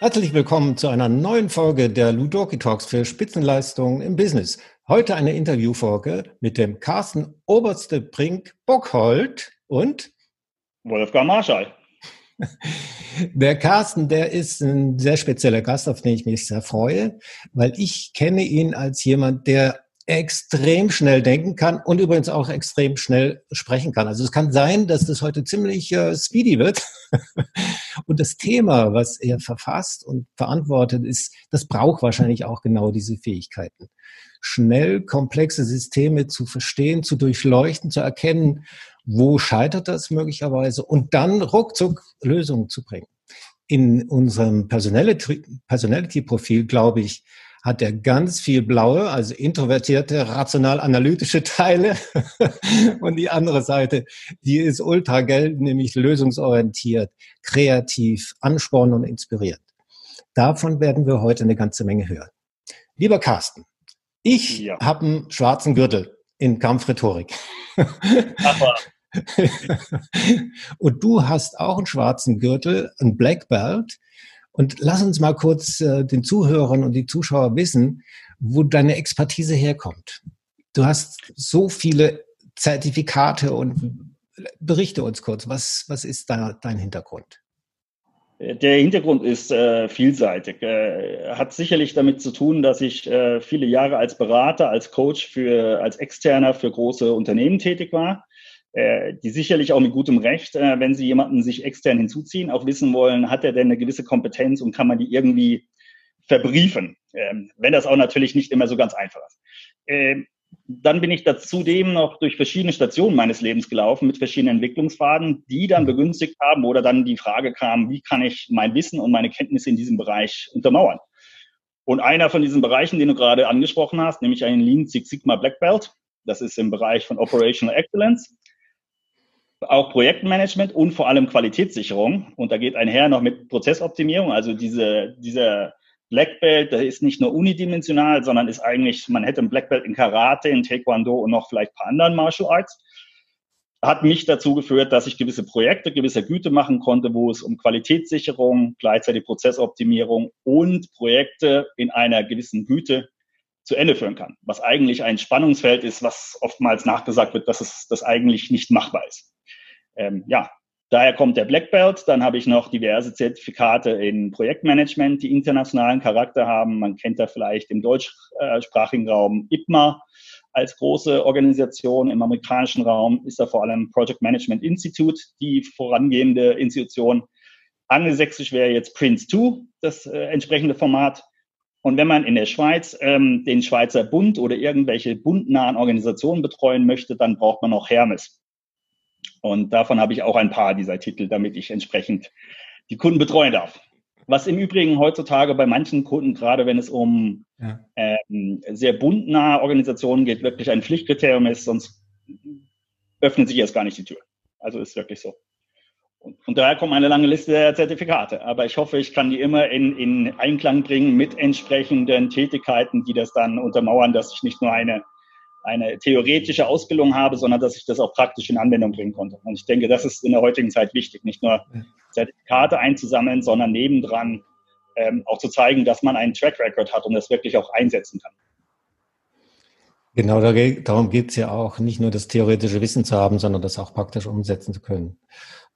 Herzlich willkommen zu einer neuen Folge der Ludoki Talks für Spitzenleistungen im Business. Heute eine Interviewfolge mit dem Carsten Oberste Brink Bockhold und Wolfgang Marschall. Der Carsten, der ist ein sehr spezieller Gast, auf den ich mich sehr freue, weil ich kenne ihn als jemand, der extrem schnell denken kann und übrigens auch extrem schnell sprechen kann. Also es kann sein, dass das heute ziemlich äh, speedy wird. und das Thema, was er verfasst und verantwortet, ist, das braucht wahrscheinlich auch genau diese Fähigkeiten. Schnell komplexe Systeme zu verstehen, zu durchleuchten, zu erkennen, wo scheitert das möglicherweise und dann ruckzuck Lösungen zu bringen. In unserem Personality-Profil, glaube ich, hat er ganz viel blaue, also introvertierte, rational-analytische Teile. und die andere Seite, die ist ultra gelb, nämlich lösungsorientiert, kreativ, anspornend und inspiriert. Davon werden wir heute eine ganze Menge hören. Lieber Carsten, ich ja. habe einen schwarzen Gürtel in Kampfrhetorik. Aber. und du hast auch einen schwarzen Gürtel, ein Black Belt und lass uns mal kurz äh, den Zuhörern und die Zuschauer wissen, wo deine Expertise herkommt. Du hast so viele Zertifikate und berichte uns kurz, was, was ist da dein Hintergrund? Der Hintergrund ist äh, vielseitig. Äh, hat sicherlich damit zu tun, dass ich äh, viele Jahre als Berater, als Coach für, als Externer für große Unternehmen tätig war die sicherlich auch mit gutem Recht, äh, wenn sie jemanden sich extern hinzuziehen, auch wissen wollen, hat er denn eine gewisse Kompetenz und kann man die irgendwie verbriefen, ähm, wenn das auch natürlich nicht immer so ganz einfach ist. Ähm, dann bin ich zudem noch durch verschiedene Stationen meines Lebens gelaufen mit verschiedenen Entwicklungspfaden, die dann begünstigt haben oder dann die Frage kam, wie kann ich mein Wissen und meine Kenntnisse in diesem Bereich untermauern? Und einer von diesen Bereichen, den du gerade angesprochen hast, nämlich ein Lean Six Sigma Black Belt, das ist im Bereich von Operational Excellence auch Projektmanagement und vor allem Qualitätssicherung. Und da geht einher noch mit Prozessoptimierung. Also diese, dieser Black Belt, der ist nicht nur unidimensional, sondern ist eigentlich, man hätte ein Black Belt in Karate, in Taekwondo und noch vielleicht ein paar anderen Martial Arts. Hat mich dazu geführt, dass ich gewisse Projekte gewisser Güte machen konnte, wo es um Qualitätssicherung, gleichzeitig Prozessoptimierung und Projekte in einer gewissen Güte zu Ende führen kann. Was eigentlich ein Spannungsfeld ist, was oftmals nachgesagt wird, dass es das eigentlich nicht machbar ist ähm, ja, daher kommt der Black Belt. Dann habe ich noch diverse Zertifikate in Projektmanagement, die internationalen Charakter haben. Man kennt da vielleicht im deutschsprachigen Raum IPMA als große Organisation. Im amerikanischen Raum ist da vor allem Project Management Institute die vorangehende Institution. Angelsächsisch wäre jetzt Prince 2, das äh, entsprechende Format. Und wenn man in der Schweiz ähm, den Schweizer Bund oder irgendwelche bundnahen Organisationen betreuen möchte, dann braucht man auch Hermes. Und davon habe ich auch ein paar dieser Titel, damit ich entsprechend die Kunden betreuen darf. Was im Übrigen heutzutage bei manchen Kunden, gerade wenn es um ja. ähm, sehr buntnahe Organisationen geht, wirklich ein Pflichtkriterium ist, sonst öffnet sich erst gar nicht die Tür. Also ist wirklich so. Und, und daher kommt eine lange Liste der Zertifikate. Aber ich hoffe, ich kann die immer in, in Einklang bringen mit entsprechenden Tätigkeiten, die das dann untermauern, dass ich nicht nur eine eine theoretische Ausbildung habe, sondern dass ich das auch praktisch in Anwendung bringen konnte. Und ich denke, das ist in der heutigen Zeit wichtig, nicht nur Zertifikate einzusammeln, sondern nebendran ähm, auch zu zeigen, dass man einen Track Record hat und das wirklich auch einsetzen kann. Genau, darum geht es ja auch, nicht nur das theoretische Wissen zu haben, sondern das auch praktisch umsetzen zu können.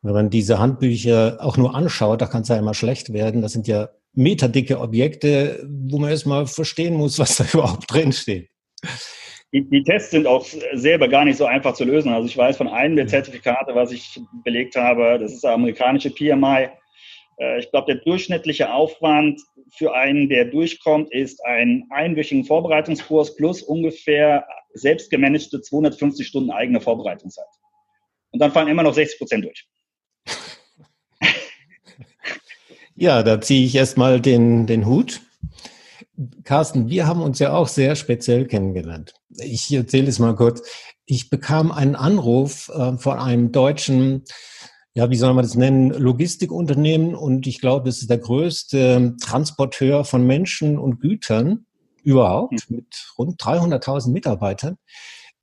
Wenn man diese Handbücher auch nur anschaut, da kann es ja immer schlecht werden. Das sind ja meterdicke Objekte, wo man erstmal verstehen muss, was da überhaupt drin steht die, die, Tests sind auch selber gar nicht so einfach zu lösen. Also ich weiß von einem der Zertifikate, was ich belegt habe, das ist der amerikanische PMI. Äh, ich glaube, der durchschnittliche Aufwand für einen, der durchkommt, ist ein einwöchigen Vorbereitungskurs plus ungefähr selbst gemanagte 250 Stunden eigene Vorbereitungszeit. Und dann fallen immer noch 60 Prozent durch. Ja, da ziehe ich erstmal den, den Hut. Carsten, wir haben uns ja auch sehr speziell kennengelernt. Ich erzähle es mal kurz. Ich bekam einen Anruf äh, von einem deutschen, ja, wie soll man das nennen, Logistikunternehmen und ich glaube, es ist der größte Transporteur von Menschen und Gütern überhaupt hm. mit rund 300.000 Mitarbeitern.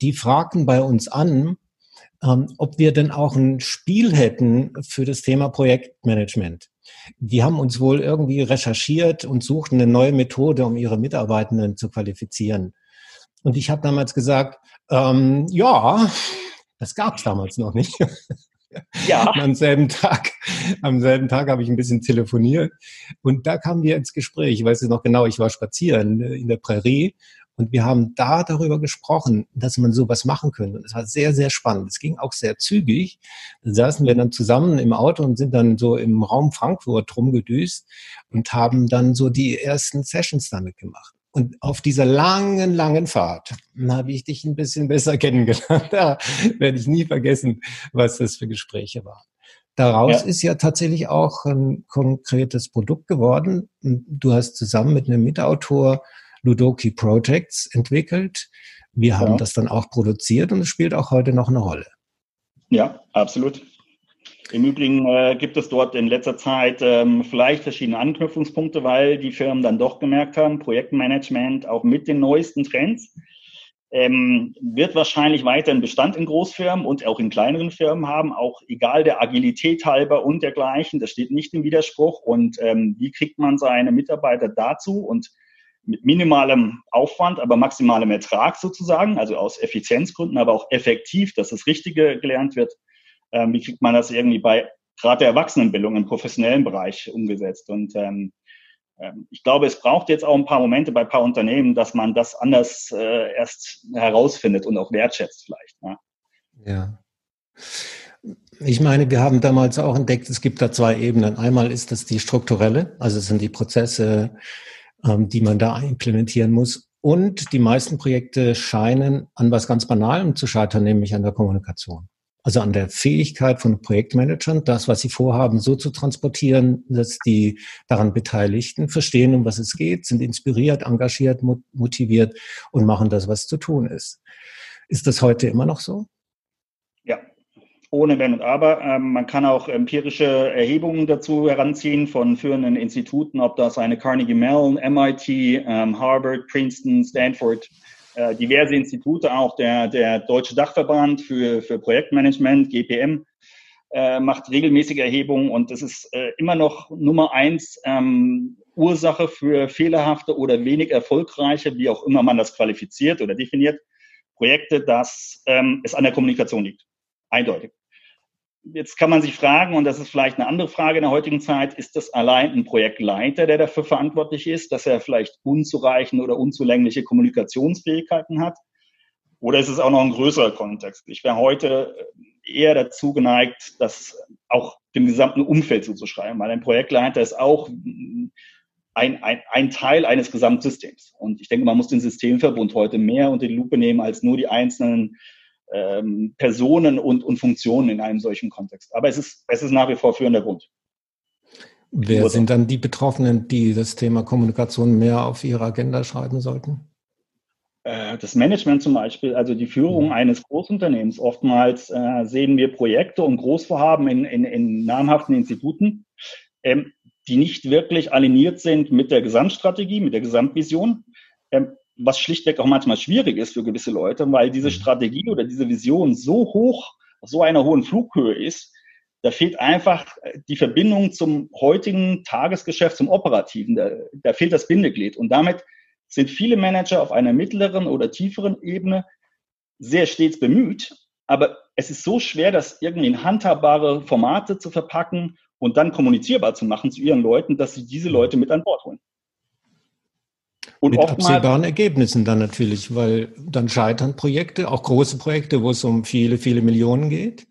Die fragten bei uns an, ähm, ob wir denn auch ein Spiel hätten für das Thema Projektmanagement. Die haben uns wohl irgendwie recherchiert und suchten eine neue Methode, um ihre Mitarbeitenden zu qualifizieren. Und ich habe damals gesagt, ähm, ja, das gab es damals noch nicht. Ja. am selben Tag, am selben Tag habe ich ein bisschen telefoniert und da kamen wir ins Gespräch. Ich weiß es noch genau, ich war spazieren in der Prärie und wir haben da darüber gesprochen, dass man sowas machen könnte. Und es war sehr, sehr spannend. Es ging auch sehr zügig. Da saßen wir dann zusammen im Auto und sind dann so im Raum Frankfurt rumgedüst und haben dann so die ersten Sessions damit gemacht. Und auf dieser langen, langen Fahrt habe ich dich ein bisschen besser kennengelernt. Da werde ich nie vergessen, was das für Gespräche waren. Daraus ja. ist ja tatsächlich auch ein konkretes Produkt geworden. Du hast zusammen mit einem Mitautor Ludoki Projects entwickelt. Wir haben ja. das dann auch produziert und es spielt auch heute noch eine Rolle. Ja, absolut. Im Übrigen äh, gibt es dort in letzter Zeit ähm, vielleicht verschiedene Anknüpfungspunkte, weil die Firmen dann doch gemerkt haben, Projektmanagement auch mit den neuesten Trends ähm, wird wahrscheinlich weiterhin Bestand in Großfirmen und auch in kleineren Firmen haben, auch egal der Agilität halber und dergleichen. Das steht nicht im Widerspruch. Und ähm, wie kriegt man seine Mitarbeiter dazu und mit minimalem Aufwand, aber maximalem Ertrag sozusagen, also aus Effizienzgründen, aber auch effektiv, dass das Richtige gelernt wird. Ähm, wie kriegt man das irgendwie bei gerade der Erwachsenenbildung im professionellen Bereich umgesetzt? Und ähm, ähm, ich glaube, es braucht jetzt auch ein paar Momente bei ein paar Unternehmen, dass man das anders äh, erst herausfindet und auch wertschätzt vielleicht. Ja. ja. Ich meine, wir haben damals auch entdeckt, es gibt da zwei Ebenen. Einmal ist das die strukturelle, also es sind die Prozesse, ähm, die man da implementieren muss. Und die meisten Projekte scheinen an was ganz Banalem zu scheitern, nämlich an der Kommunikation. Also an der Fähigkeit von Projektmanagern, das, was sie vorhaben, so zu transportieren, dass die daran Beteiligten verstehen, um was es geht, sind inspiriert, engagiert, motiviert und machen das, was zu tun ist. Ist das heute immer noch so? Ohne Wenn und Aber. Ähm, man kann auch empirische Erhebungen dazu heranziehen von führenden Instituten, ob das eine Carnegie Mellon, MIT, ähm, Harvard, Princeton, Stanford, äh, diverse Institute, auch der, der Deutsche Dachverband für, für Projektmanagement, GPM, äh, macht regelmäßige Erhebungen und das ist äh, immer noch Nummer eins ähm, Ursache für fehlerhafte oder wenig erfolgreiche, wie auch immer man das qualifiziert oder definiert, Projekte, dass ähm, es an der Kommunikation liegt. Eindeutig. Jetzt kann man sich fragen, und das ist vielleicht eine andere Frage in der heutigen Zeit, ist das allein ein Projektleiter, der dafür verantwortlich ist, dass er vielleicht unzureichende oder unzulängliche Kommunikationsfähigkeiten hat? Oder ist es auch noch ein größerer Kontext? Ich wäre heute eher dazu geneigt, das auch dem gesamten Umfeld zuzuschreiben, weil ein Projektleiter ist auch ein, ein, ein Teil eines Gesamtsystems. Und ich denke, man muss den Systemverbund heute mehr unter die Lupe nehmen als nur die einzelnen ähm, Personen und, und Funktionen in einem solchen Kontext. Aber es ist, es ist nach wie vor führender Grund. Wer sind dann die Betroffenen, die das Thema Kommunikation mehr auf ihre Agenda schreiben sollten? Äh, das Management zum Beispiel, also die Führung mhm. eines Großunternehmens. Oftmals äh, sehen wir Projekte und Großvorhaben in, in, in namhaften Instituten, ähm, die nicht wirklich aligniert sind mit der Gesamtstrategie, mit der Gesamtvision. Ähm, was schlichtweg auch manchmal schwierig ist für gewisse Leute, weil diese mhm. Strategie oder diese Vision so hoch, auf so einer hohen Flughöhe ist, da fehlt einfach die Verbindung zum heutigen Tagesgeschäft, zum Operativen. Da, da fehlt das Bindeglied. Und damit sind viele Manager auf einer mittleren oder tieferen Ebene sehr stets bemüht. Aber es ist so schwer, das irgendwie in handhabbare Formate zu verpacken und dann kommunizierbar zu machen zu ihren Leuten, dass sie diese Leute mit an Bord holen. Und Mit absehbaren Ergebnissen dann natürlich, weil dann scheitern Projekte, auch große Projekte, wo es um viele, viele Millionen geht,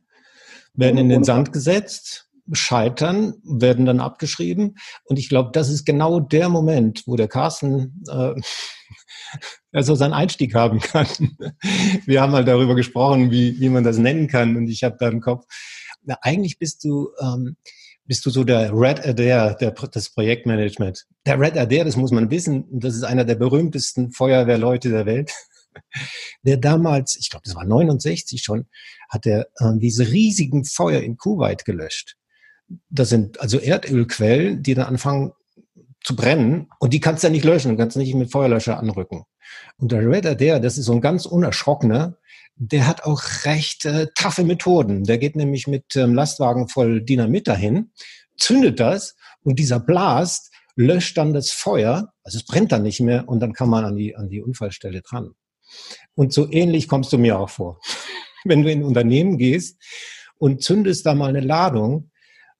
werden in den Sand gesetzt, scheitern, werden dann abgeschrieben. Und ich glaube, das ist genau der Moment, wo der Carsten äh, also seinen Einstieg haben kann. Wir haben mal darüber gesprochen, wie, wie man das nennen kann. Und ich habe da im Kopf, na, eigentlich bist du ähm, bist du so der Red Adair der, des Projektmanagement. Der Red Adair, das muss man wissen, das ist einer der berühmtesten Feuerwehrleute der Welt. Der damals, ich glaube, das war 69 schon, hat er äh, diese riesigen Feuer in Kuwait gelöscht. Das sind also Erdölquellen, die dann anfangen zu brennen und die kannst du ja nicht löschen, kannst nicht mit Feuerlöscher anrücken. Und der Red Adair, das ist so ein ganz unerschrockener, der hat auch recht äh, taffe Methoden. Der geht nämlich mit ähm, Lastwagen voll Dynamit dahin, zündet das und dieser Blast löscht dann das Feuer, also es brennt dann nicht mehr und dann kann man an die, an die Unfallstelle dran. Und so ähnlich kommst du mir auch vor. Wenn du in ein Unternehmen gehst und zündest da mal eine Ladung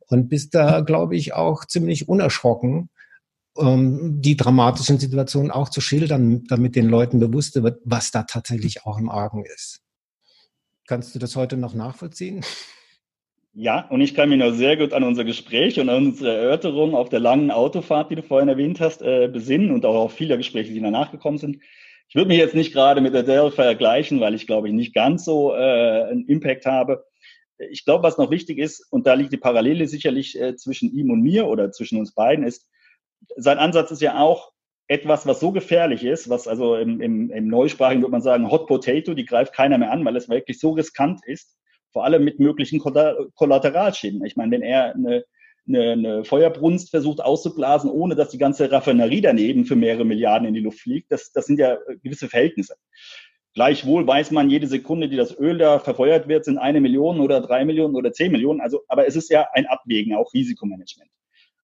und bist da, glaube ich, auch ziemlich unerschrocken, ähm, die dramatischen Situationen auch zu schildern, damit den Leuten bewusst wird, was da tatsächlich auch im Argen ist. Kannst du das heute noch nachvollziehen? Ja, und ich kann mich noch sehr gut an unser Gespräch und an unsere Erörterung auf der langen Autofahrt, die du vorhin erwähnt hast, äh, besinnen und auch auf viele Gespräche, die danach gekommen sind. Ich würde mich jetzt nicht gerade mit Adele vergleichen, weil ich glaube ich nicht ganz so äh, einen Impact habe. Ich glaube, was noch wichtig ist, und da liegt die Parallele sicherlich äh, zwischen ihm und mir oder zwischen uns beiden, ist, sein Ansatz ist ja auch etwas, was so gefährlich ist, was also im, im, im Neusprachigen würde man sagen Hot Potato, die greift keiner mehr an, weil es wirklich so riskant ist, vor allem mit möglichen Kollateralschäden. Ich meine, wenn er eine, eine, eine Feuerbrunst versucht auszublasen, ohne dass die ganze Raffinerie daneben für mehrere Milliarden in die Luft fliegt, das, das sind ja gewisse Verhältnisse. Gleichwohl weiß man, jede Sekunde, die das Öl da verfeuert wird, sind eine Million oder drei Millionen oder zehn Millionen. Also, aber es ist ja ein Abwägen, auch Risikomanagement.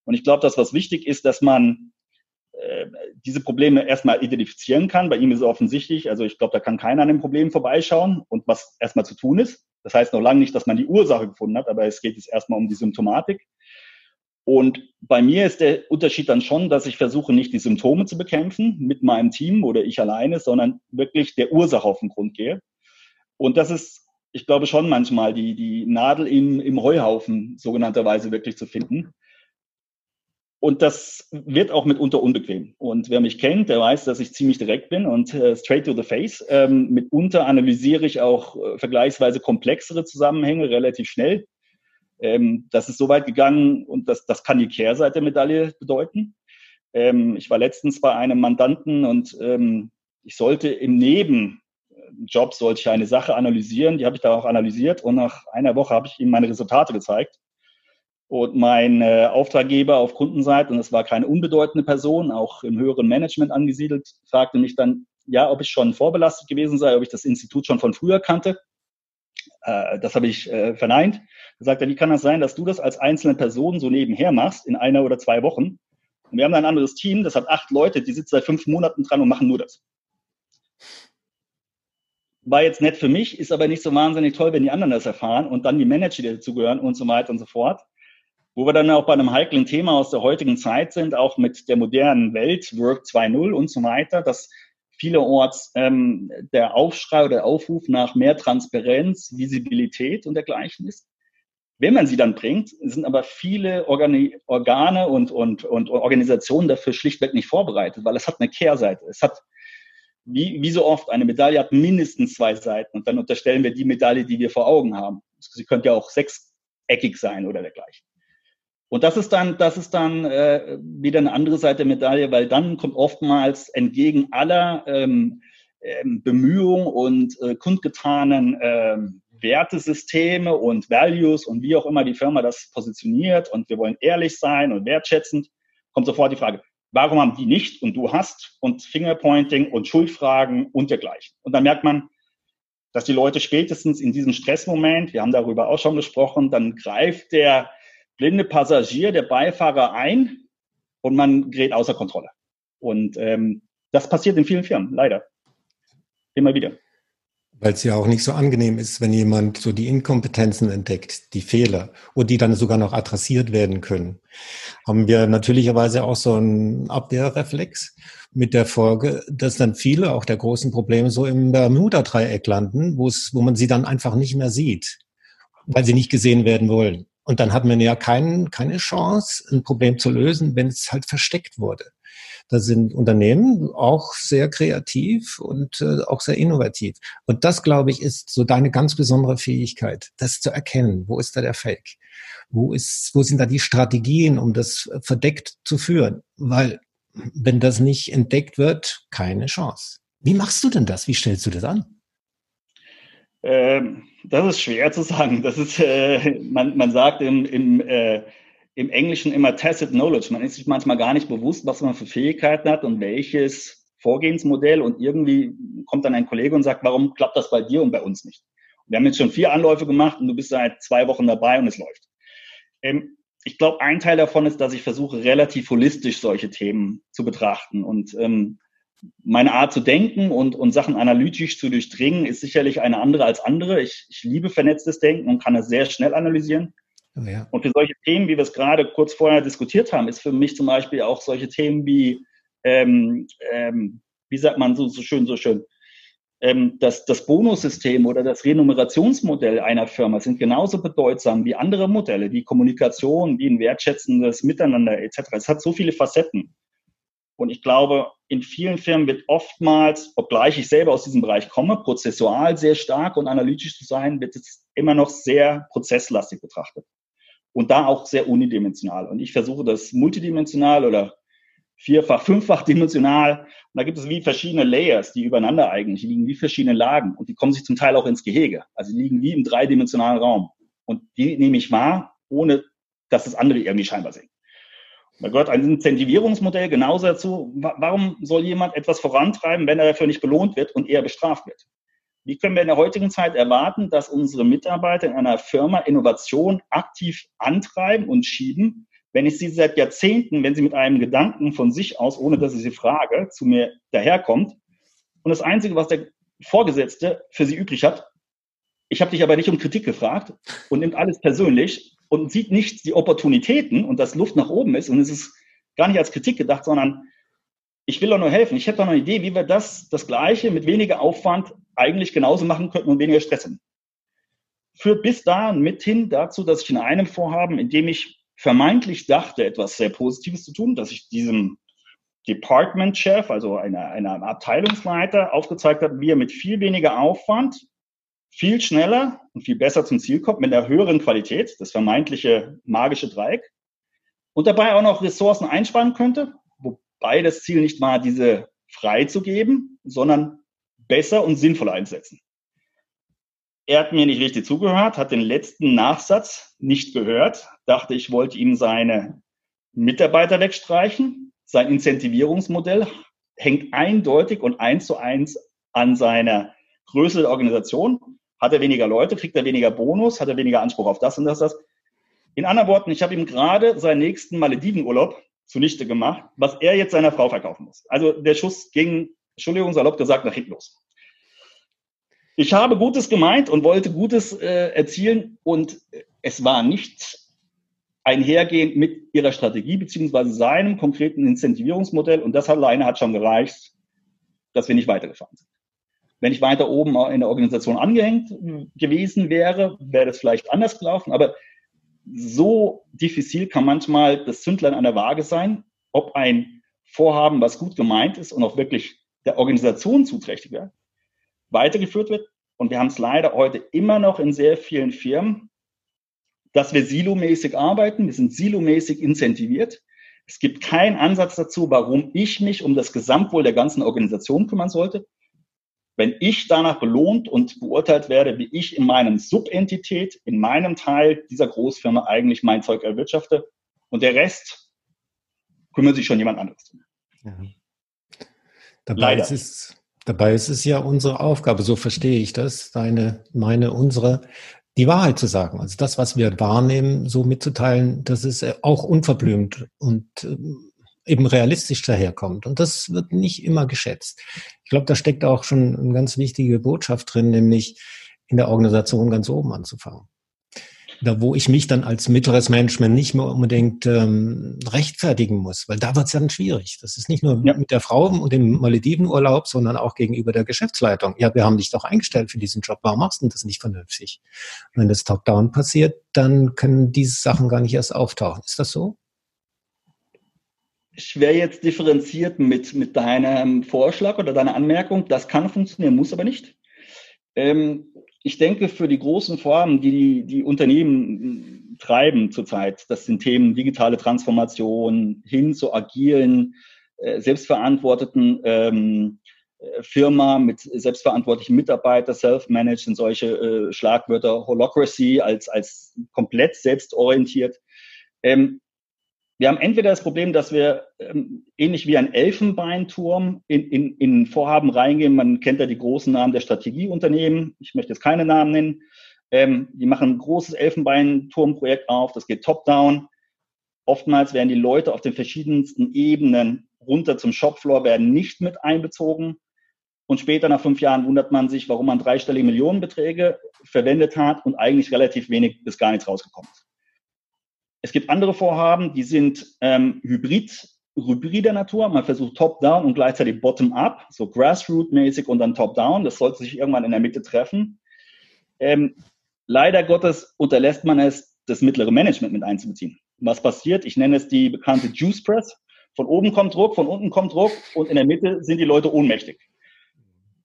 Und ich glaube, dass was wichtig ist, dass man äh, diese Probleme erstmal identifizieren kann. Bei ihm ist es offensichtlich, also ich glaube, da kann keiner an dem Problem vorbeischauen und was erstmal zu tun ist. Das heißt noch lange nicht, dass man die Ursache gefunden hat, aber es geht jetzt erstmal um die Symptomatik. Und bei mir ist der Unterschied dann schon, dass ich versuche, nicht die Symptome zu bekämpfen mit meinem Team oder ich alleine, sondern wirklich der Ursache auf den Grund gehe. Und das ist, ich glaube, schon manchmal die, die Nadel im, im Heuhaufen sogenannterweise wirklich zu finden. Und das wird auch mitunter unbequem. Und wer mich kennt, der weiß, dass ich ziemlich direkt bin und äh, straight to the face. Ähm, mitunter analysiere ich auch äh, vergleichsweise komplexere Zusammenhänge relativ schnell. Ähm, das ist so weit gegangen und das, das kann die Kehrseite der Medaille bedeuten. Ähm, ich war letztens bei einem Mandanten und ähm, ich sollte im Nebenjob sollte ich eine Sache analysieren. Die habe ich da auch analysiert und nach einer Woche habe ich ihm meine Resultate gezeigt. Und mein äh, Auftraggeber auf Kundenseite, und es war keine unbedeutende Person, auch im höheren Management angesiedelt, fragte mich dann, ja, ob ich schon vorbelastet gewesen sei, ob ich das Institut schon von früher kannte. Äh, das habe ich äh, verneint. Er sagte, wie kann das sein, dass du das als einzelne Person so nebenher machst in einer oder zwei Wochen? Und wir haben ein anderes Team, das hat acht Leute, die sitzen seit fünf Monaten dran und machen nur das. War jetzt nett für mich, ist aber nicht so wahnsinnig toll, wenn die anderen das erfahren und dann die Manager, die dazugehören und so weiter und so fort. Wo wir dann auch bei einem heiklen Thema aus der heutigen Zeit sind, auch mit der modernen Welt, Work 2.0 und so weiter, dass vielerorts ähm, der Aufschrei oder der Aufruf nach mehr Transparenz, Visibilität und dergleichen ist. Wenn man sie dann bringt, sind aber viele Organi Organe und, und, und Organisationen dafür schlichtweg nicht vorbereitet, weil es hat eine Kehrseite. Es hat, wie, wie so oft, eine Medaille hat mindestens zwei Seiten und dann unterstellen wir die Medaille, die wir vor Augen haben. Sie könnte ja auch sechseckig sein oder dergleichen. Und das ist dann, das ist dann äh, wieder eine andere Seite der Medaille, weil dann kommt oftmals entgegen aller ähm, ähm, Bemühungen und äh, kundgetanen ähm, Wertesysteme und Values und wie auch immer die Firma das positioniert und wir wollen ehrlich sein und wertschätzend, kommt sofort die Frage, warum haben die nicht und du hast und Fingerpointing und Schuldfragen und dergleichen. Und dann merkt man, dass die Leute spätestens in diesem Stressmoment, wir haben darüber auch schon gesprochen, dann greift der blinde Passagier, der Beifahrer ein und man gerät außer Kontrolle. Und ähm, das passiert in vielen Firmen, leider. Immer wieder. Weil es ja auch nicht so angenehm ist, wenn jemand so die Inkompetenzen entdeckt, die Fehler und die dann sogar noch adressiert werden können. Haben wir natürlicherweise auch so einen Abwehrreflex mit der Folge, dass dann viele auch der großen Probleme so im Bermuda-Dreieck landen, wo es, wo man sie dann einfach nicht mehr sieht, weil sie nicht gesehen werden wollen. Und dann hat man ja kein, keine Chance, ein Problem zu lösen, wenn es halt versteckt wurde. Da sind Unternehmen auch sehr kreativ und äh, auch sehr innovativ. Und das, glaube ich, ist so deine ganz besondere Fähigkeit, das zu erkennen. Wo ist da der Fake? Wo ist, wo sind da die Strategien, um das verdeckt zu führen? Weil, wenn das nicht entdeckt wird, keine Chance. Wie machst du denn das? Wie stellst du das an? Ähm, das ist schwer zu sagen. Das ist, äh, man, man sagt im, im, äh, im Englischen immer tacit knowledge. Man ist sich manchmal gar nicht bewusst, was man für Fähigkeiten hat und welches Vorgehensmodell und irgendwie kommt dann ein Kollege und sagt, warum klappt das bei dir und bei uns nicht? Wir haben jetzt schon vier Anläufe gemacht und du bist seit zwei Wochen dabei und es läuft. Ähm, ich glaube, ein Teil davon ist, dass ich versuche, relativ holistisch solche Themen zu betrachten. Und ähm, meine Art zu denken und, und Sachen analytisch zu durchdringen, ist sicherlich eine andere als andere. Ich, ich liebe vernetztes Denken und kann es sehr schnell analysieren. Oh ja. Und für solche Themen, wie wir es gerade kurz vorher diskutiert haben, ist für mich zum Beispiel auch solche Themen wie ähm, ähm, wie sagt man so, so schön, so schön, ähm, das, das Bonussystem oder das Renumerationsmodell einer Firma sind genauso bedeutsam wie andere Modelle, wie Kommunikation, wie ein wertschätzendes Miteinander etc. Es hat so viele Facetten. Und ich glaube, in vielen Firmen wird oftmals, obgleich ich selber aus diesem Bereich komme, prozessual sehr stark und analytisch zu sein, wird es immer noch sehr prozesslastig betrachtet. Und da auch sehr unidimensional. Und ich versuche das multidimensional oder vierfach, fünffach dimensional. Und da gibt es wie verschiedene Layers, die übereinander eigentlich liegen, wie verschiedene Lagen. Und die kommen sich zum Teil auch ins Gehege. Also die liegen wie im dreidimensionalen Raum. Und die nehme ich wahr, ohne dass das andere irgendwie scheinbar sehen. Da gehört ein Incentivierungsmodell genauso dazu. Warum soll jemand etwas vorantreiben, wenn er dafür nicht belohnt wird und eher bestraft wird? Wie können wir in der heutigen Zeit erwarten, dass unsere Mitarbeiter in einer Firma Innovation aktiv antreiben und schieben, wenn ich sie seit Jahrzehnten, wenn sie mit einem Gedanken von sich aus, ohne dass ich sie frage, zu mir daherkommt und das Einzige, was der Vorgesetzte für sie übrig hat, ich habe dich aber nicht um Kritik gefragt und nimmt alles persönlich und sieht nicht die Opportunitäten und dass Luft nach oben ist und es ist gar nicht als Kritik gedacht, sondern ich will doch nur helfen. Ich hätte doch eine Idee, wie wir das, das Gleiche mit weniger Aufwand eigentlich genauso machen könnten und weniger Stress haben. Führt bis dahin mit hin dazu, dass ich in einem Vorhaben, in dem ich vermeintlich dachte, etwas sehr Positives zu tun, dass ich diesem Department Chef, also einer, einer Abteilungsleiter, aufgezeigt habe, wie er mit viel weniger Aufwand viel schneller und viel besser zum Ziel kommt, mit einer höheren Qualität, das vermeintliche magische Dreieck, und dabei auch noch Ressourcen einsparen könnte, wobei das Ziel nicht war, diese freizugeben, sondern besser und sinnvoller einsetzen. Er hat mir nicht richtig zugehört, hat den letzten Nachsatz nicht gehört, dachte, ich wollte ihm seine Mitarbeiter wegstreichen. Sein Incentivierungsmodell hängt eindeutig und eins zu eins an seiner Größe der Organisation. Hat er weniger Leute, kriegt er weniger Bonus, hat er weniger Anspruch auf das und das, das. In anderen Worten, ich habe ihm gerade seinen nächsten Maledivenurlaub zunichte gemacht, was er jetzt seiner Frau verkaufen muss. Also der Schuss ging, Entschuldigung, salopp gesagt, nach hinten los ich habe Gutes gemeint und wollte Gutes äh, erzielen und es war nicht einhergehend mit ihrer Strategie beziehungsweise seinem konkreten Incentivierungsmodell und das alleine hat schon gereicht, dass wir nicht weitergefahren sind. Wenn ich weiter oben in der Organisation angehängt gewesen wäre, wäre das vielleicht anders gelaufen, aber so diffizil kann manchmal das Zündlein an der Waage sein, ob ein Vorhaben, was gut gemeint ist und auch wirklich der Organisation zuträchtig wäre, weitergeführt wird. Und wir haben es leider heute immer noch in sehr vielen Firmen, dass wir silomäßig arbeiten. Wir sind silomäßig incentiviert. Es gibt keinen Ansatz dazu, warum ich mich um das Gesamtwohl der ganzen Organisation kümmern sollte. Wenn ich danach belohnt und beurteilt werde, wie ich in meinem Subentität, in meinem Teil dieser Großfirma eigentlich mein Zeug erwirtschafte und der Rest kümmert sich schon jemand anderes. Ja. Dabei Leider. ist es Dabei ist es ja unsere Aufgabe, so verstehe ich das, deine, meine, unsere, die Wahrheit zu sagen. Also das, was wir wahrnehmen, so mitzuteilen, dass es äh, auch unverblümt und äh, eben realistisch daherkommt. Und das wird nicht immer geschätzt. Ich glaube, da steckt auch schon eine ganz wichtige Botschaft drin, nämlich in der Organisation ganz oben anzufangen da wo ich mich dann als mittleres Management nicht mehr unbedingt ähm, rechtfertigen muss, weil da wird es dann schwierig. Das ist nicht nur ja. mit der Frau und dem Maledivenurlaub, sondern auch gegenüber der Geschäftsleitung. Ja, wir haben dich doch eingestellt für diesen Job, warum machst du das nicht vernünftig? Und wenn das Top-Down passiert, dann können diese Sachen gar nicht erst auftauchen. Ist das so? Ich wäre jetzt differenziert mit, mit deinem Vorschlag oder deiner Anmerkung. Das kann funktionieren, muss aber nicht. Ähm, ich denke, für die großen Formen, die die Unternehmen treiben zurzeit, das sind Themen digitale Transformation hin zu agilen, äh, selbstverantworteten ähm, äh, Firma mit selbstverantwortlichen Mitarbeitern, self-managed sind solche äh, Schlagwörter, Holocracy als, als komplett selbstorientiert. Ähm, wir haben entweder das Problem, dass wir ähm, ähnlich wie ein Elfenbeinturm in, in, in Vorhaben reingehen. Man kennt ja die großen Namen der Strategieunternehmen. Ich möchte jetzt keine Namen nennen. Ähm, die machen ein großes Elfenbeinturmprojekt auf. Das geht top-down. Oftmals werden die Leute auf den verschiedensten Ebenen runter zum Shopfloor werden nicht mit einbezogen. Und später, nach fünf Jahren, wundert man sich, warum man dreistellige Millionenbeträge verwendet hat und eigentlich relativ wenig bis gar nichts rausgekommen ist. Es gibt andere Vorhaben, die sind ähm, hybrid, hybrider Natur. Man versucht top-down und gleichzeitig bottom-up, so grassroot-mäßig und dann top-down. Das sollte sich irgendwann in der Mitte treffen. Ähm, leider Gottes unterlässt man es, das mittlere Management mit einzubeziehen. Was passiert? Ich nenne es die bekannte Juice Press. Von oben kommt Druck, von unten kommt Druck und in der Mitte sind die Leute ohnmächtig.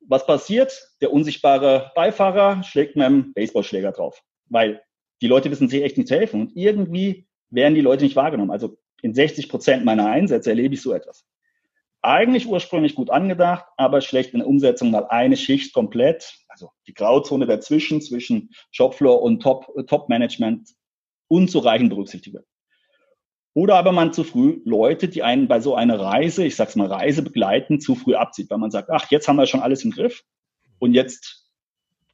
Was passiert? Der unsichtbare Beifahrer schlägt mit einem Baseballschläger drauf, weil die Leute wissen sich echt nicht zu helfen und irgendwie werden die Leute nicht wahrgenommen. Also in 60 Prozent meiner Einsätze erlebe ich so etwas. Eigentlich ursprünglich gut angedacht, aber schlecht in der Umsetzung, mal eine Schicht komplett, also die Grauzone dazwischen, zwischen Shopfloor und Top, Top Management unzureichend berücksichtigt oder aber man zu früh Leute, die einen bei so einer Reise, ich sag's mal Reise begleiten, zu früh abzieht, weil man sagt, ach, jetzt haben wir schon alles im Griff und jetzt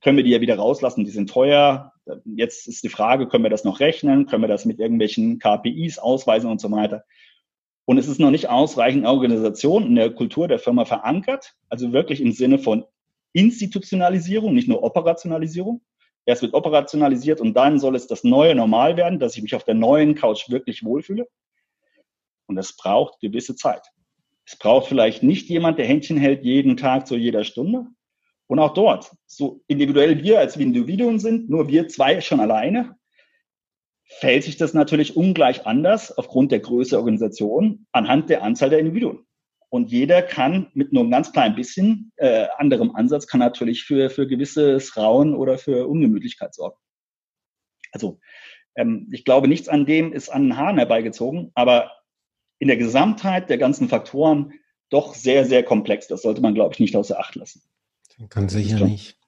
können wir die ja wieder rauslassen, die sind teuer. Jetzt ist die Frage, können wir das noch rechnen? Können wir das mit irgendwelchen KPIs ausweisen und so weiter? Und es ist noch nicht ausreichend in Organisation, in der Kultur der Firma verankert, also wirklich im Sinne von Institutionalisierung, nicht nur Operationalisierung. Erst wird operationalisiert und dann soll es das neue Normal werden, dass ich mich auf der neuen Couch wirklich wohlfühle. Und es braucht gewisse Zeit. Es braucht vielleicht nicht jemand, der Händchen hält jeden Tag zu jeder Stunde. Und auch dort, so individuell wir als Individuen sind, nur wir zwei schon alleine, fällt sich das natürlich ungleich anders aufgrund der Größe der Organisation anhand der Anzahl der Individuen. Und jeder kann mit nur einem ganz kleinen bisschen äh, anderem Ansatz kann natürlich für, für gewisses Rauen oder für Ungemütlichkeit sorgen. Also ähm, ich glaube, nichts an dem ist an den Haaren herbeigezogen, aber in der Gesamtheit der ganzen Faktoren doch sehr, sehr komplex. Das sollte man, glaube ich, nicht außer Acht lassen. Ganz sicher nicht.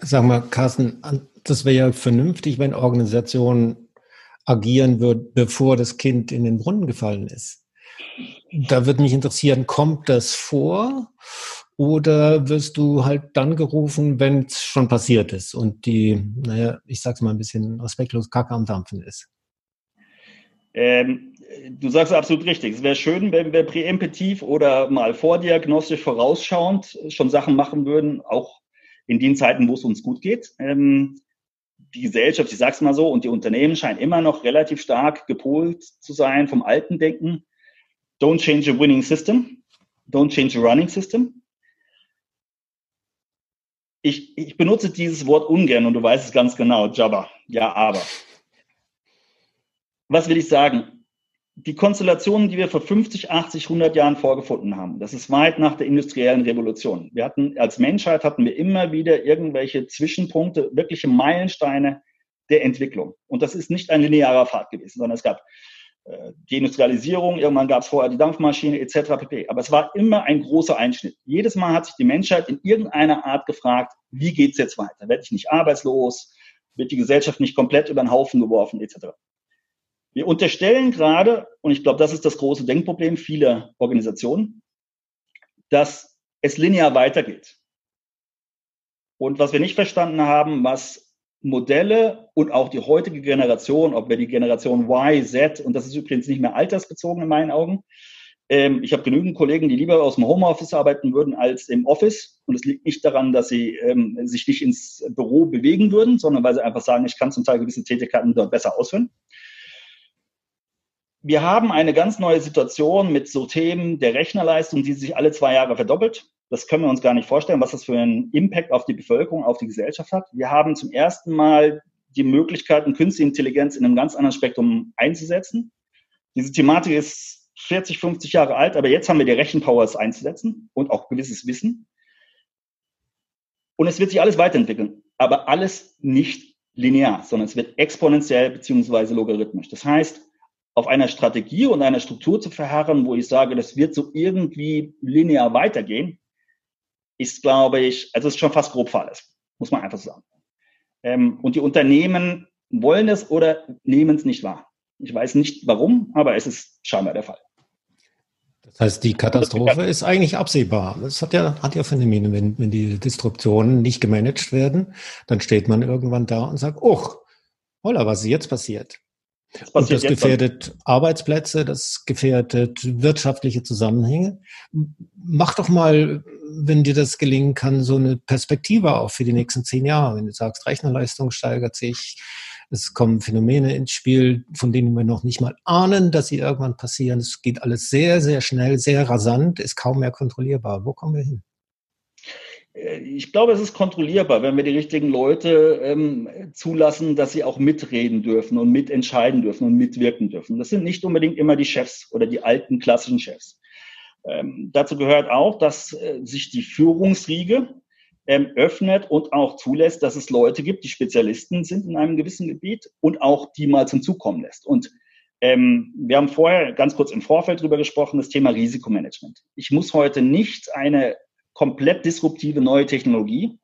Sag mal, Carsten, das wäre ja vernünftig, wenn Organisationen agieren würden, bevor das Kind in den Brunnen gefallen ist. Da würde mich interessieren, kommt das vor oder wirst du halt dann gerufen, wenn es schon passiert ist und die, naja, ich sag's mal ein bisschen respektlos, Kacke am Dampfen ist? Ähm, du sagst absolut richtig. Es wäre schön, wenn wir präemptiv oder mal vordiagnostisch vorausschauend schon Sachen machen würden, auch in den Zeiten, wo es uns gut geht. Ähm, die Gesellschaft, ich sag's mal so, und die Unternehmen scheinen immer noch relativ stark gepolt zu sein vom alten Denken. Don't change a winning system. Don't change a running system. Ich, ich benutze dieses Wort ungern und du weißt es ganz genau, Jabba. Ja, aber. Was will ich sagen? Die Konstellationen, die wir vor 50, 80, 100 Jahren vorgefunden haben, das ist weit nach der industriellen Revolution. Wir hatten, als Menschheit hatten wir immer wieder irgendwelche Zwischenpunkte, wirkliche Meilensteine der Entwicklung. Und das ist nicht ein linearer Pfad gewesen, sondern es gab äh, die Industrialisierung, irgendwann gab es vorher die Dampfmaschine etc. pp. Aber es war immer ein großer Einschnitt. Jedes Mal hat sich die Menschheit in irgendeiner Art gefragt, wie geht's jetzt weiter? Werde ich nicht arbeitslos? Wird die Gesellschaft nicht komplett über den Haufen geworfen etc. Wir unterstellen gerade, und ich glaube, das ist das große Denkproblem vieler Organisationen, dass es linear weitergeht. Und was wir nicht verstanden haben, was Modelle und auch die heutige Generation, ob wir die Generation Y, Z, und das ist übrigens nicht mehr altersbezogen in meinen Augen. Ähm, ich habe genügend Kollegen, die lieber aus dem Homeoffice arbeiten würden als im Office. Und es liegt nicht daran, dass sie ähm, sich nicht ins Büro bewegen würden, sondern weil sie einfach sagen, ich kann zum Teil gewisse Tätigkeiten dort besser ausführen. Wir haben eine ganz neue Situation mit so Themen der Rechnerleistung, die sich alle zwei Jahre verdoppelt. Das können wir uns gar nicht vorstellen, was das für einen Impact auf die Bevölkerung, auf die Gesellschaft hat. Wir haben zum ersten Mal die Möglichkeiten, künstliche Intelligenz in einem ganz anderen Spektrum einzusetzen. Diese Thematik ist 40, 50 Jahre alt, aber jetzt haben wir die Rechenpower, es einzusetzen und auch gewisses Wissen. Und es wird sich alles weiterentwickeln, aber alles nicht linear, sondern es wird exponentiell beziehungsweise logarithmisch. Das heißt, auf einer Strategie und einer Struktur zu verharren, wo ich sage, das wird so irgendwie linear weitergehen, ist, glaube ich, also ist schon fast grob fahrlässig, muss man einfach sagen. Ähm, und die Unternehmen wollen es oder nehmen es nicht wahr. Ich weiß nicht warum, aber es ist scheinbar der Fall. Das heißt, die Katastrophe ist eigentlich absehbar. Das hat ja, hat ja Phänomene, wenn, wenn die Disruptionen nicht gemanagt werden, dann steht man irgendwann da und sagt, oh, holla, was ist jetzt passiert? Das und das gefährdet dann. Arbeitsplätze, das gefährdet wirtschaftliche Zusammenhänge. Mach doch mal, wenn dir das gelingen kann, so eine Perspektive auch für die nächsten zehn Jahre. Wenn du sagst, Rechnerleistung steigert sich, es kommen Phänomene ins Spiel, von denen wir noch nicht mal ahnen, dass sie irgendwann passieren. Es geht alles sehr, sehr schnell, sehr rasant, ist kaum mehr kontrollierbar. Wo kommen wir hin? Äh, ich glaube, es ist kontrollierbar, wenn wir die richtigen Leute ähm, zulassen, dass sie auch mitreden dürfen und mitentscheiden dürfen und mitwirken dürfen. Das sind nicht unbedingt immer die Chefs oder die alten klassischen Chefs. Ähm, dazu gehört auch, dass äh, sich die Führungsriege ähm, öffnet und auch zulässt, dass es Leute gibt, die Spezialisten sind in einem gewissen Gebiet und auch die mal zum Zug kommen lässt. Und ähm, wir haben vorher ganz kurz im Vorfeld drüber gesprochen, das Thema Risikomanagement. Ich muss heute nicht eine komplett disruptive neue Technologie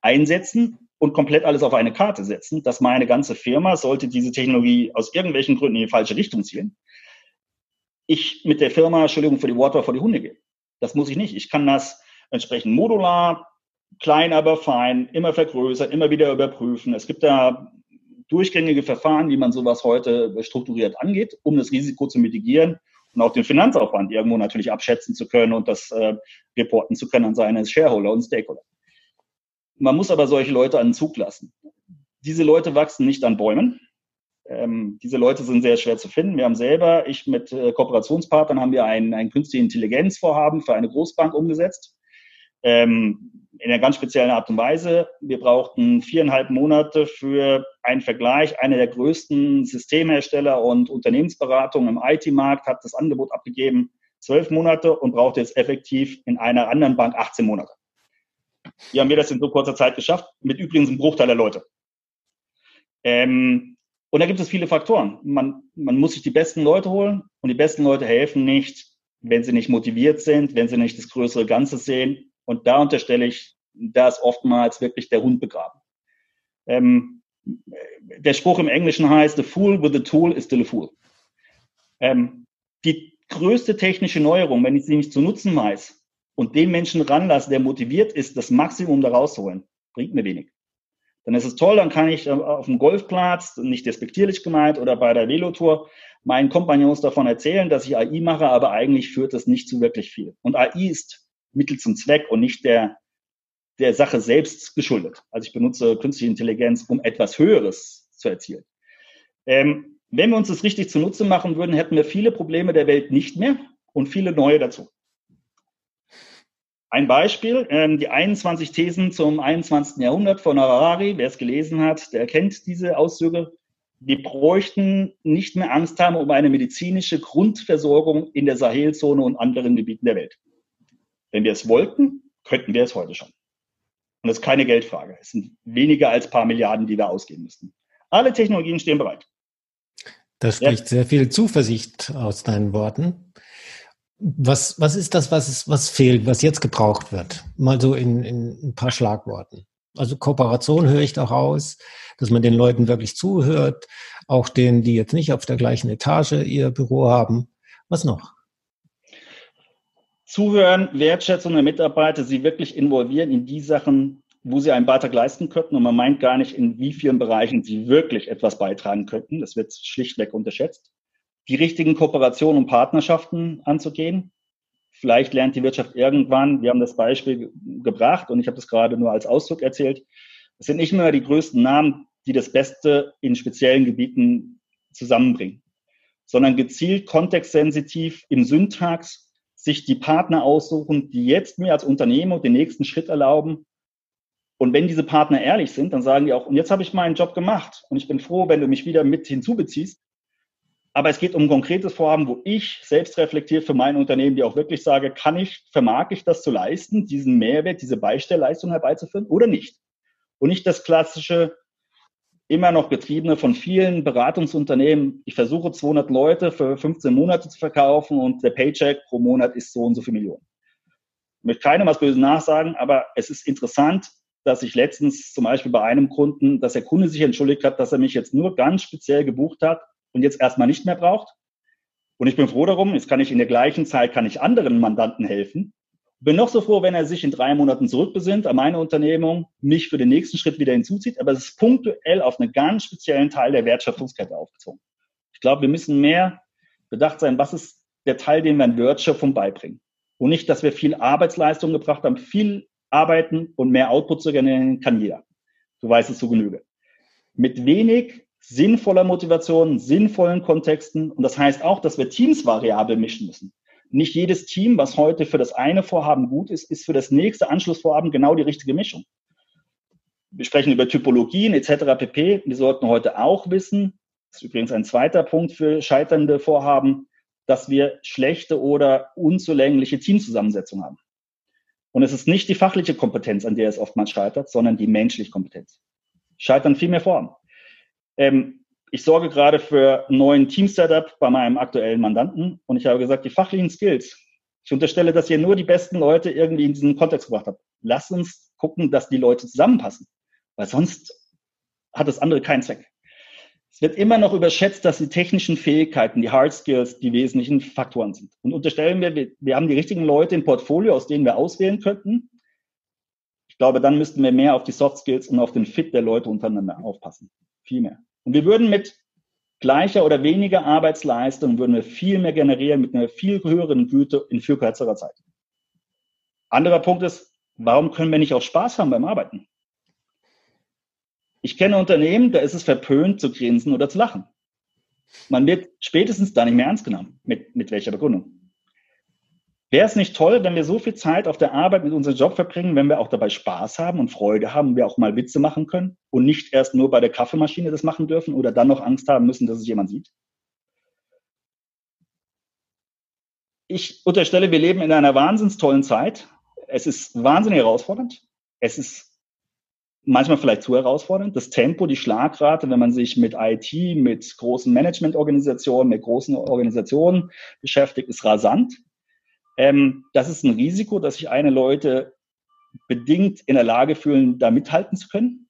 einsetzen und komplett alles auf eine Karte setzen, dass meine ganze Firma, sollte diese Technologie aus irgendwelchen Gründen in die falsche Richtung zielen, ich mit der Firma, Entschuldigung für die Worte, vor die Hunde gehe. Das muss ich nicht. Ich kann das entsprechend modular, klein, aber fein, immer vergrößern, immer wieder überprüfen. Es gibt da durchgängige Verfahren, wie man sowas heute strukturiert angeht, um das Risiko zu mitigieren und auch den Finanzaufwand irgendwo natürlich abschätzen zu können und das äh, reporten zu können an seine Shareholder und Stakeholder. Man muss aber solche Leute an den Zug lassen. Diese Leute wachsen nicht an Bäumen. Ähm, diese Leute sind sehr schwer zu finden. Wir haben selber, ich mit äh, Kooperationspartnern, haben wir ein, ein künstliche Intelligenzvorhaben für eine Großbank umgesetzt. Ähm, in einer ganz speziellen Art und Weise. Wir brauchten viereinhalb Monate für einen Vergleich. Einer der größten Systemhersteller und Unternehmensberatungen im IT-Markt hat das Angebot abgegeben, zwölf Monate und brauchte jetzt effektiv in einer anderen Bank 18 Monate. Wie haben wir das in so kurzer Zeit geschafft? Mit übrigens einem Bruchteil der Leute. Ähm, und da gibt es viele Faktoren. Man, man muss sich die besten Leute holen und die besten Leute helfen nicht, wenn sie nicht motiviert sind, wenn sie nicht das größere Ganze sehen und da unterstelle ich, da ist oftmals wirklich der Hund begraben. Ähm, der Spruch im Englischen heißt, the fool with the tool is still a fool. Ähm, die größte technische Neuerung, wenn ich sie nicht zu nutzen weiß und den Menschen ranlasse, der motiviert ist, das Maximum da rauszuholen, bringt mir wenig. Dann ist es toll, dann kann ich auf dem Golfplatz, nicht despektierlich gemeint, oder bei der Velotour meinen Kompagnons davon erzählen, dass ich AI mache, aber eigentlich führt das nicht zu wirklich viel. Und AI ist Mittel zum Zweck und nicht der, der Sache selbst geschuldet. Also ich benutze künstliche Intelligenz, um etwas Höheres zu erzielen. Ähm, wenn wir uns das richtig zunutze machen würden, hätten wir viele Probleme der Welt nicht mehr und viele neue dazu. Ein Beispiel, ähm, die 21 Thesen zum 21. Jahrhundert von Harari, wer es gelesen hat, der erkennt diese Auszüge. Wir bräuchten nicht mehr Angst haben um eine medizinische Grundversorgung in der Sahelzone und anderen Gebieten der Welt. Wenn wir es wollten, könnten wir es heute schon. Und das ist keine Geldfrage. Es sind weniger als ein paar Milliarden, die wir ausgeben müssten. Alle Technologien stehen bereit. Das spricht ja. sehr viel Zuversicht aus deinen Worten. Was, was ist das, was, was fehlt, was jetzt gebraucht wird? Mal so in, in ein paar Schlagworten. Also Kooperation höre ich doch aus, dass man den Leuten wirklich zuhört, auch denen, die jetzt nicht auf der gleichen Etage ihr Büro haben. Was noch? Zuhören, Wertschätzung der Mitarbeiter, sie wirklich involvieren in die Sachen, wo sie einen Beitrag leisten könnten. Und man meint gar nicht, in wie vielen Bereichen sie wirklich etwas beitragen könnten. Das wird schlichtweg unterschätzt. Die richtigen Kooperationen und Partnerschaften anzugehen. Vielleicht lernt die Wirtschaft irgendwann, wir haben das Beispiel gebracht und ich habe das gerade nur als Ausdruck erzählt. Es sind nicht mehr die größten Namen, die das Beste in speziellen Gebieten zusammenbringen, sondern gezielt kontextsensitiv im Syntax sich die Partner aussuchen, die jetzt mir als Unternehmer den nächsten Schritt erlauben. Und wenn diese Partner ehrlich sind, dann sagen die auch, und jetzt habe ich meinen Job gemacht und ich bin froh, wenn du mich wieder mit hinzubeziehst. Aber es geht um ein konkretes Vorhaben, wo ich selbst reflektiert für mein Unternehmen, die auch wirklich sage, kann ich, vermag ich das zu leisten, diesen Mehrwert, diese Beistellleistung herbeizuführen oder nicht? Und nicht das klassische, immer noch getriebene von vielen Beratungsunternehmen. Ich versuche 200 Leute für 15 Monate zu verkaufen und der Paycheck pro Monat ist so und so viel Millionen. Ich möchte keinem was Böses nachsagen, aber es ist interessant, dass ich letztens zum Beispiel bei einem Kunden, dass der Kunde sich entschuldigt hat, dass er mich jetzt nur ganz speziell gebucht hat und jetzt erstmal nicht mehr braucht. Und ich bin froh darum, jetzt kann ich in der gleichen Zeit, kann ich anderen Mandanten helfen. Bin noch so froh, wenn er sich in drei Monaten zurückbesinnt an meine Unternehmung, mich für den nächsten Schritt wieder hinzuzieht, aber es ist punktuell auf einen ganz speziellen Teil der Wertschöpfungskette aufgezogen. Ich glaube, wir müssen mehr bedacht sein, was ist der Teil, den wir an Wertschöpfung beibringen. Und nicht, dass wir viel Arbeitsleistung gebracht haben, viel arbeiten und mehr Output zu generieren kann jeder. Du weißt es zu Genüge. Mit wenig sinnvoller Motivation, sinnvollen Kontexten. Und das heißt auch, dass wir Teams variabel mischen müssen. Nicht jedes Team, was heute für das eine Vorhaben gut ist, ist für das nächste Anschlussvorhaben genau die richtige Mischung. Wir sprechen über Typologien etc. pp. Wir sollten heute auch wissen, das ist übrigens ein zweiter Punkt für scheiternde Vorhaben, dass wir schlechte oder unzulängliche Teamzusammensetzung haben. Und es ist nicht die fachliche Kompetenz, an der es oftmals scheitert, sondern die menschliche Kompetenz. Scheitern viel mehr Formen. Ähm, ich sorge gerade für einen neuen Team-Setup bei meinem aktuellen Mandanten und ich habe gesagt, die fachlichen Skills. Ich unterstelle, dass ihr nur die besten Leute irgendwie in diesen Kontext gebracht habt. Lasst uns gucken, dass die Leute zusammenpassen, weil sonst hat das andere keinen Zweck. Es wird immer noch überschätzt, dass die technischen Fähigkeiten, die Hard Skills, die wesentlichen Faktoren sind. Und unterstellen wir, wir haben die richtigen Leute im Portfolio, aus denen wir auswählen könnten. Ich glaube, dann müssten wir mehr auf die Soft Skills und auf den Fit der Leute untereinander aufpassen. Viel mehr. Und wir würden mit gleicher oder weniger Arbeitsleistung würden wir viel mehr generieren mit einer viel höheren Güte in viel kürzerer Zeit. Anderer Punkt ist, warum können wir nicht auch Spaß haben beim Arbeiten? Ich kenne Unternehmen, da ist es verpönt zu grinsen oder zu lachen. Man wird spätestens da nicht mehr ernst genommen. Mit, mit welcher Begründung? Wäre es nicht toll, wenn wir so viel Zeit auf der Arbeit mit unserem Job verbringen, wenn wir auch dabei Spaß haben und Freude haben, und wir auch mal Witze machen können und nicht erst nur bei der Kaffeemaschine das machen dürfen oder dann noch Angst haben müssen, dass es jemand sieht? Ich unterstelle, wir leben in einer wahnsinns tollen Zeit. Es ist wahnsinnig herausfordernd. Es ist manchmal vielleicht zu herausfordernd. Das Tempo, die Schlagrate, wenn man sich mit IT, mit großen Managementorganisationen, mit großen Organisationen beschäftigt, ist rasant. Ähm, das ist ein Risiko, dass sich eine Leute bedingt in der Lage fühlen, da mithalten zu können.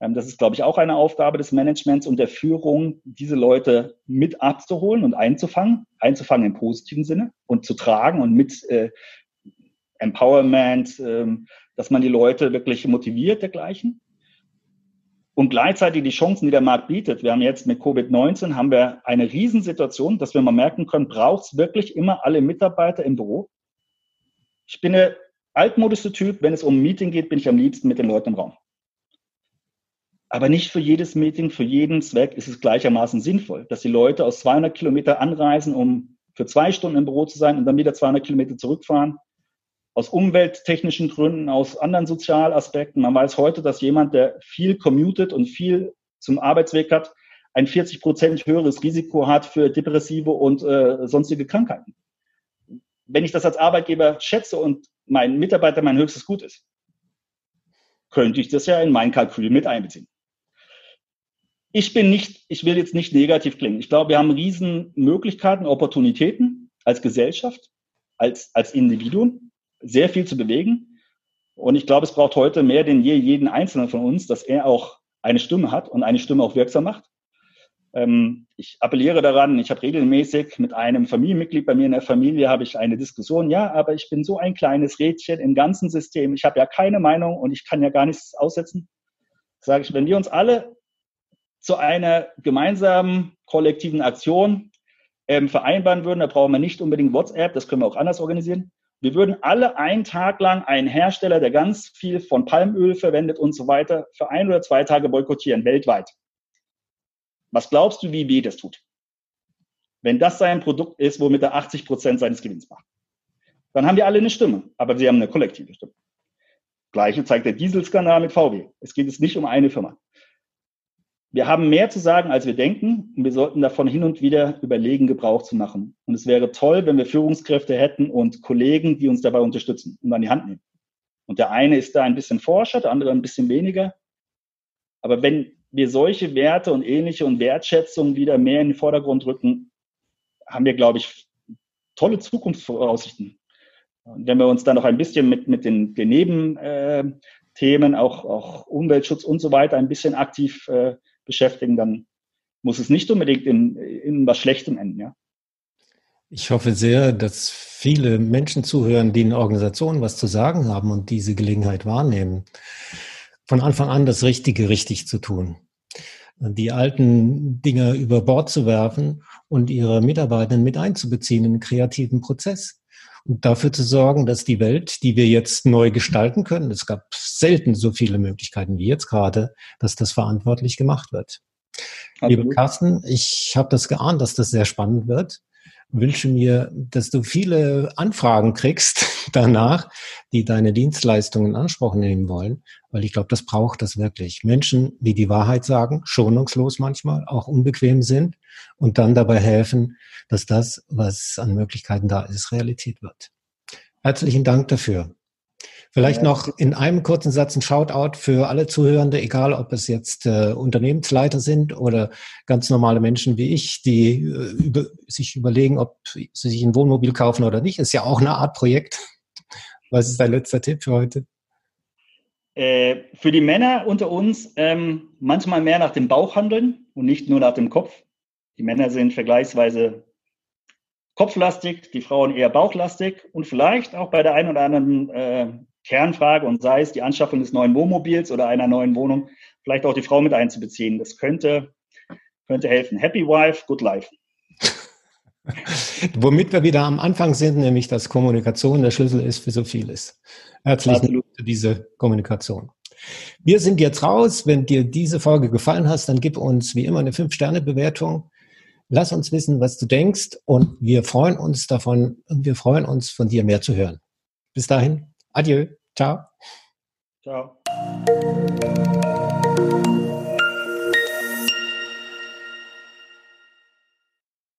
Ähm, das ist, glaube ich, auch eine Aufgabe des Managements und der Führung, diese Leute mit abzuholen und einzufangen, einzufangen im positiven Sinne und zu tragen und mit äh, Empowerment, äh, dass man die Leute wirklich motiviert dergleichen und gleichzeitig die Chancen, die der Markt bietet. Wir haben jetzt mit Covid-19 haben wir eine Riesensituation, dass wir mal merken können, braucht es wirklich immer alle Mitarbeiter im Büro? Ich bin der altmodische Typ, wenn es um ein Meeting geht, bin ich am liebsten mit den Leuten im Raum. Aber nicht für jedes Meeting, für jeden Zweck ist es gleichermaßen sinnvoll, dass die Leute aus 200 Kilometer anreisen, um für zwei Stunden im Büro zu sein und dann wieder 200 Kilometer zurückfahren aus umwelttechnischen Gründen, aus anderen Sozialaspekten. Man weiß heute, dass jemand, der viel commutet und viel zum Arbeitsweg hat, ein 40 Prozent höheres Risiko hat für depressive und äh, sonstige Krankheiten. Wenn ich das als Arbeitgeber schätze und mein Mitarbeiter mein höchstes Gut ist, könnte ich das ja in mein Kalkül mit einbeziehen. Ich bin nicht, ich will jetzt nicht negativ klingen. Ich glaube, wir haben riesen Möglichkeiten, Opportunitäten als Gesellschaft, als, als Individuum sehr viel zu bewegen. Und ich glaube, es braucht heute mehr denn je jeden Einzelnen von uns, dass er auch eine Stimme hat und eine Stimme auch wirksam macht. Ähm, ich appelliere daran, ich habe regelmäßig mit einem Familienmitglied bei mir in der Familie habe ich eine Diskussion. Ja, aber ich bin so ein kleines Rädchen im ganzen System. Ich habe ja keine Meinung und ich kann ja gar nichts aussetzen. Sage ich, wenn wir uns alle zu einer gemeinsamen kollektiven Aktion ähm, vereinbaren würden, da brauchen wir nicht unbedingt WhatsApp, das können wir auch anders organisieren. Wir würden alle einen Tag lang einen Hersteller, der ganz viel von Palmöl verwendet und so weiter, für ein oder zwei Tage boykottieren, weltweit. Was glaubst du, wie weh das tut? Wenn das sein Produkt ist, womit er 80 Prozent seines Gewinns macht. Dann haben wir alle eine Stimme, aber sie haben eine kollektive Stimme. Gleiche zeigt der Dieselskandal mit VW. Es geht jetzt nicht um eine Firma wir haben mehr zu sagen, als wir denken. Und wir sollten davon hin und wieder überlegen, Gebrauch zu machen. Und es wäre toll, wenn wir Führungskräfte hätten und Kollegen, die uns dabei unterstützen und an die Hand nehmen. Und der eine ist da ein bisschen Forscher, der andere ein bisschen weniger. Aber wenn wir solche Werte und ähnliche und Wertschätzung wieder mehr in den Vordergrund rücken, haben wir, glaube ich, tolle Zukunftsvoraussichten. Und wenn wir uns dann noch ein bisschen mit, mit den, den Nebenthemen, auch, auch Umweltschutz und so weiter, ein bisschen aktiv äh, beschäftigen, dann muss es nicht unbedingt in, in was Schlechtem enden, ja. Ich hoffe sehr, dass viele Menschen zuhören, die in Organisationen was zu sagen haben und diese Gelegenheit wahrnehmen, von Anfang an das Richtige richtig zu tun. Die alten Dinge über Bord zu werfen und ihre Mitarbeitenden mit einzubeziehen in den kreativen Prozess und dafür zu sorgen, dass die Welt, die wir jetzt neu gestalten können, es gab selten so viele Möglichkeiten wie jetzt gerade, dass das verantwortlich gemacht wird. Absolut. Liebe Carsten, ich habe das geahnt, dass das sehr spannend wird wünsche mir, dass du viele Anfragen kriegst danach, die deine Dienstleistungen in Anspruch nehmen wollen, weil ich glaube, das braucht das wirklich. Menschen, die die Wahrheit sagen, schonungslos manchmal, auch unbequem sind und dann dabei helfen, dass das, was an Möglichkeiten da ist, Realität wird. Herzlichen Dank dafür. Vielleicht noch in einem kurzen Satz ein Shoutout für alle Zuhörende, egal ob es jetzt äh, Unternehmensleiter sind oder ganz normale Menschen wie ich, die äh, über, sich überlegen, ob sie sich ein Wohnmobil kaufen oder nicht. Ist ja auch eine Art Projekt. Was ist dein letzter Tipp für heute? Äh, für die Männer unter uns ähm, manchmal mehr nach dem Bauch handeln und nicht nur nach dem Kopf. Die Männer sind vergleichsweise kopflastig, die Frauen eher bauchlastig und vielleicht auch bei der einen oder anderen äh, Kernfrage und sei es die Anschaffung des neuen Wohnmobils oder einer neuen Wohnung, vielleicht auch die Frau mit einzubeziehen. Das könnte, könnte helfen. Happy Wife, Good Life. Womit wir wieder am Anfang sind, nämlich dass Kommunikation der Schlüssel ist für so vieles. Herzlichen Dank für diese Kommunikation. Wir sind jetzt raus. Wenn dir diese Folge gefallen hat, dann gib uns wie immer eine 5-Sterne-Bewertung. Lass uns wissen, was du denkst und wir freuen uns davon, wir freuen uns von dir mehr zu hören. Bis dahin. Adieu. Ciao. Ciao.